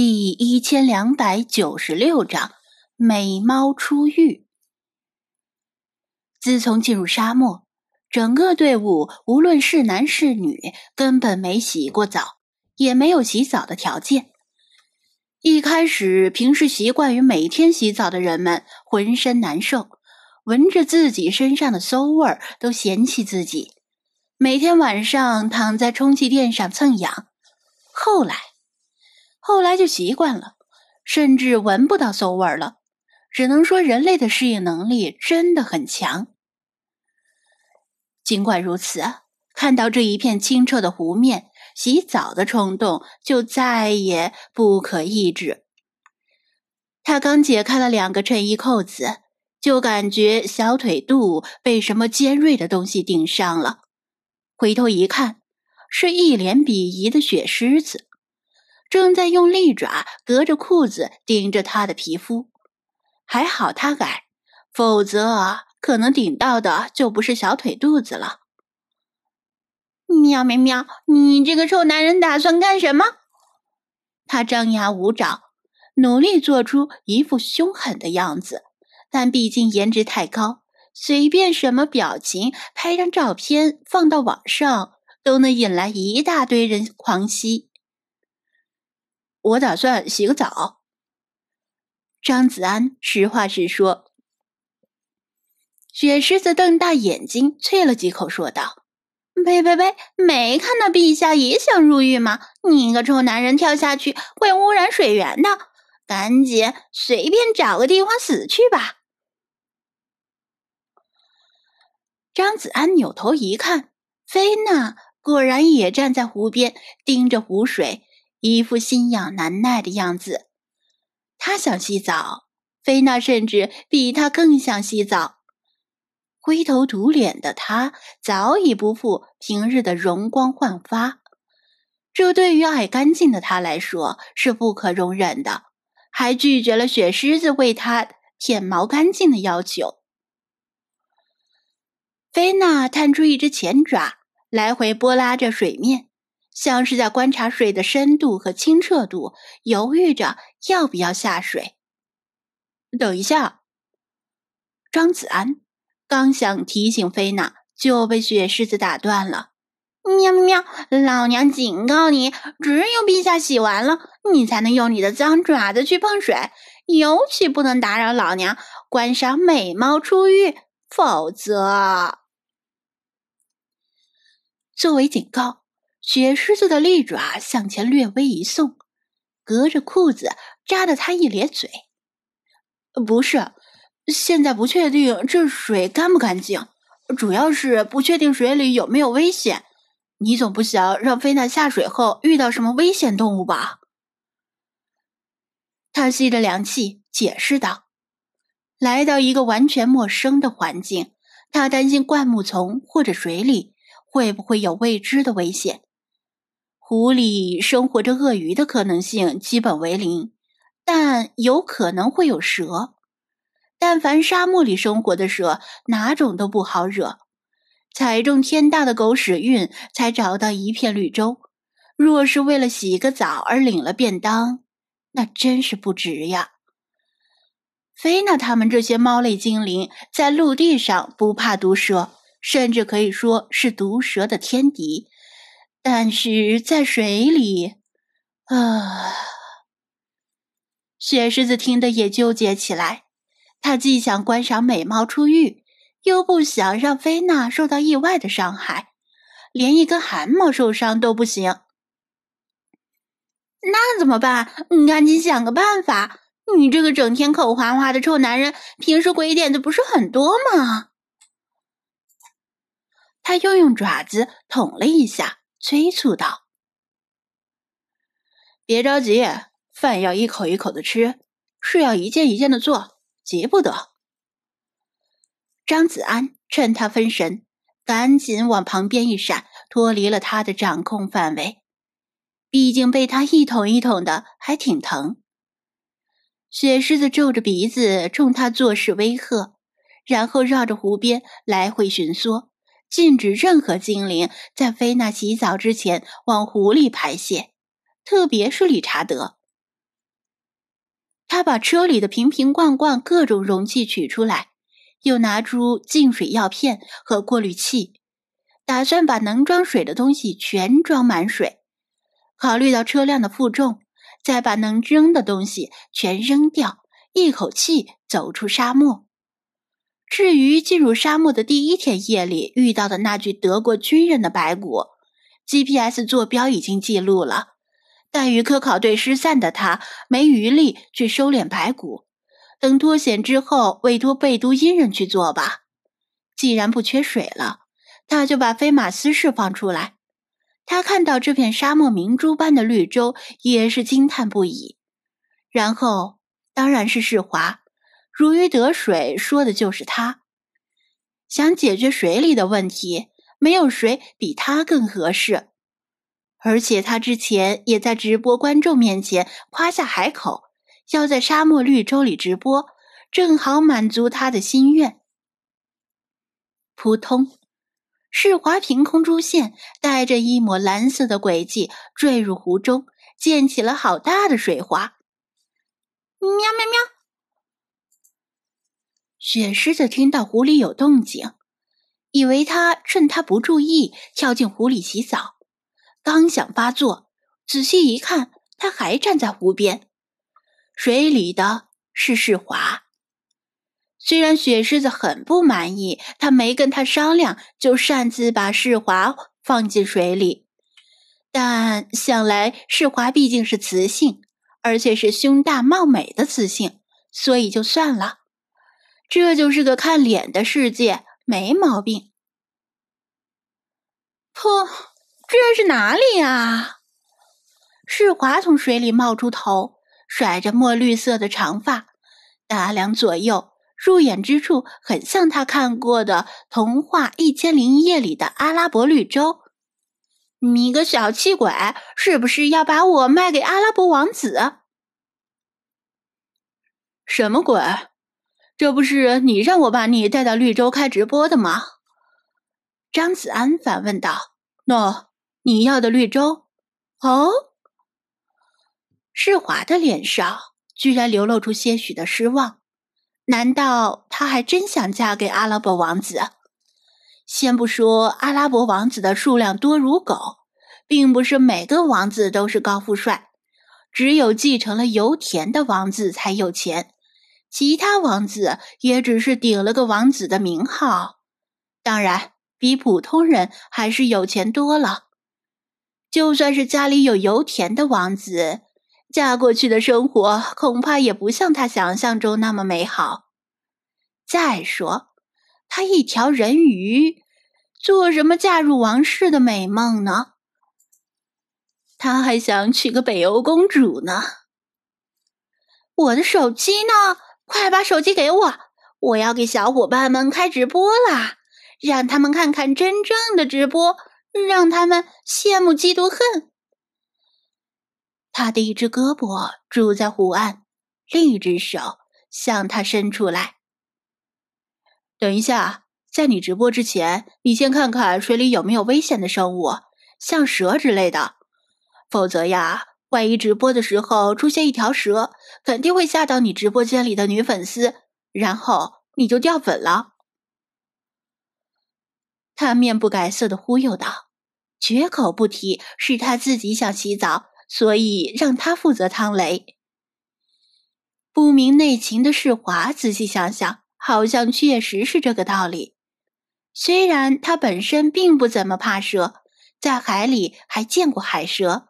第一千两百九十六章美猫出狱。自从进入沙漠，整个队伍无论是男是女，根本没洗过澡，也没有洗澡的条件。一开始，平时习惯于每天洗澡的人们浑身难受，闻着自己身上的馊味儿都嫌弃自己，每天晚上躺在充气垫上蹭痒。后来。后来就习惯了，甚至闻不到馊味了。只能说人类的适应能力真的很强。尽管如此，看到这一片清澈的湖面，洗澡的冲动就再也不可抑制。他刚解开了两个衬衣扣子，就感觉小腿肚被什么尖锐的东西顶上了。回头一看，是一脸鄙夷的雪狮子。正在用利爪隔着裤子顶着他的皮肤，还好他矮，否则可能顶到的就不是小腿肚子了。喵喵喵！你这个臭男人打算干什么？他张牙舞爪，努力做出一副凶狠的样子，但毕竟颜值太高，随便什么表情，拍张照片放到网上，都能引来一大堆人狂吸。我打算洗个澡。张子安实话实说。雪狮子瞪大眼睛，啐了几口，说道：“呸呸呸！没看到陛下也想入狱吗？你个臭男人，跳下去会污染水源的，赶紧随便找个地方死去吧。”张子安扭头一看，菲娜果然也站在湖边，盯着湖水。一副心痒难耐的样子，他想洗澡，菲娜甚至比他更想洗澡。灰头土脸的他早已不复平日的容光焕发，这对于爱干净的他来说是不可容忍的，还拒绝了雪狮子为他舔毛干净的要求。菲娜探出一只前爪，来回拨拉着水面。像是在观察水的深度和清澈度，犹豫着要不要下水。等一下，张子安刚想提醒菲娜，就被雪狮子打断了。喵喵，老娘警告你，只有陛下洗完了，你才能用你的脏爪子去碰水，尤其不能打扰老娘观赏美猫出浴，否则……作为警告。雪狮子的利爪向前略微一送，隔着裤子扎了他一咧嘴。不是，现在不确定这水干不干净，主要是不确定水里有没有危险。你总不想让菲娜下水后遇到什么危险动物吧？他吸着凉气，解释道：“来到一个完全陌生的环境，他担心灌木丛或者水里会不会有未知的危险。”湖里生活着鳄鱼的可能性基本为零，但有可能会有蛇。但凡沙漠里生活的蛇，哪种都不好惹。踩中天大的狗屎运，才找到一片绿洲。若是为了洗个澡而领了便当，那真是不值呀。菲娜他们这些猫类精灵，在陆地上不怕毒蛇，甚至可以说是毒蛇的天敌。但是在水里，啊！雪狮子听得也纠结起来。他既想观赏美貌出浴，又不想让菲娜受到意外的伤害，连一根汗毛受伤都不行。那怎么办？你赶紧想个办法！你这个整天口花花的臭男人，平时鬼点子不是很多吗？他又用爪子捅了一下。催促道：“别着急，饭要一口一口的吃，事要一件一件的做，急不得。”张子安趁他分神，赶紧往旁边一闪，脱离了他的掌控范围。毕竟被他一捅一捅的，还挺疼。雪狮子皱着鼻子冲他作势威吓，然后绕着湖边来回巡逻。禁止任何精灵在菲娜洗澡之前往湖里排泄，特别是理查德。他把车里的瓶瓶罐罐各种容器取出来，又拿出净水药片和过滤器，打算把能装水的东西全装满水。考虑到车辆的负重，再把能扔的东西全扔掉，一口气走出沙漠。至于进入沙漠的第一天夜里遇到的那具德国军人的白骨，GPS 坐标已经记录了。但与科考队失散的他没余力去收敛白骨，等脱险之后委托贝都因人去做吧。既然不缺水了，他就把菲马斯释放出来。他看到这片沙漠明珠般的绿洲，也是惊叹不已。然后当然是世华，如鱼得水，说的就是他。想解决水里的问题，没有谁比他更合适。而且他之前也在直播观众面前夸下海口，要在沙漠绿洲里直播，正好满足他的心愿。扑通，世华凭空出现，带着一抹蓝色的轨迹坠入湖中，溅起了好大的水花。喵喵喵！雪狮子听到湖里有动静，以为他趁他不注意跳进湖里洗澡。刚想发作，仔细一看，他还站在湖边，水里的是世华。虽然雪狮子很不满意，他没跟他商量就擅自把世华放进水里，但想来世华毕竟是雌性，而且是胸大貌美的雌性，所以就算了。这就是个看脸的世界，没毛病。噗。这是哪里啊？世华从水里冒出头，甩着墨绿色的长发，打量左右，入眼之处很像他看过的童话《一千零一夜》里的阿拉伯绿洲。你个小气鬼，是不是要把我卖给阿拉伯王子？什么鬼？这不是你让我把你带到绿洲开直播的吗？张子安反问道。喏。你要的绿洲？哦，世华的脸上居然流露出些许的失望。难道她还真想嫁给阿拉伯王子？先不说阿拉伯王子的数量多如狗，并不是每个王子都是高富帅，只有继承了油田的王子才有钱，其他王子也只是顶了个王子的名号。当然，比普通人还是有钱多了。就算是家里有油田的王子，嫁过去的生活恐怕也不像他想象中那么美好。再说，他一条人鱼，做什么嫁入王室的美梦呢？他还想娶个北欧公主呢。我的手机呢？快把手机给我！我要给小伙伴们开直播啦，让他们看看真正的直播。让他们羡慕嫉妒恨。他的一只胳膊拄在湖岸，另一只手向他伸出来。等一下，在你直播之前，你先看看水里有没有危险的生物，像蛇之类的。否则呀，万一直播的时候出现一条蛇，肯定会吓到你直播间里的女粉丝，然后你就掉粉了。他面不改色的忽悠道，绝口不提是他自己想洗澡，所以让他负责趟雷。不明内情的世华仔细想想，好像确实是这个道理。虽然他本身并不怎么怕蛇，在海里还见过海蛇，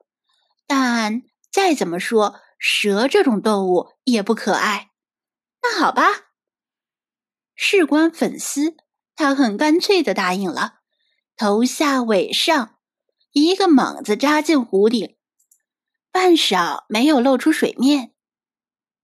但再怎么说，蛇这种动物也不可爱。那好吧，事关粉丝。他很干脆的答应了，头下尾上，一个猛子扎进湖底，半晌没有露出水面。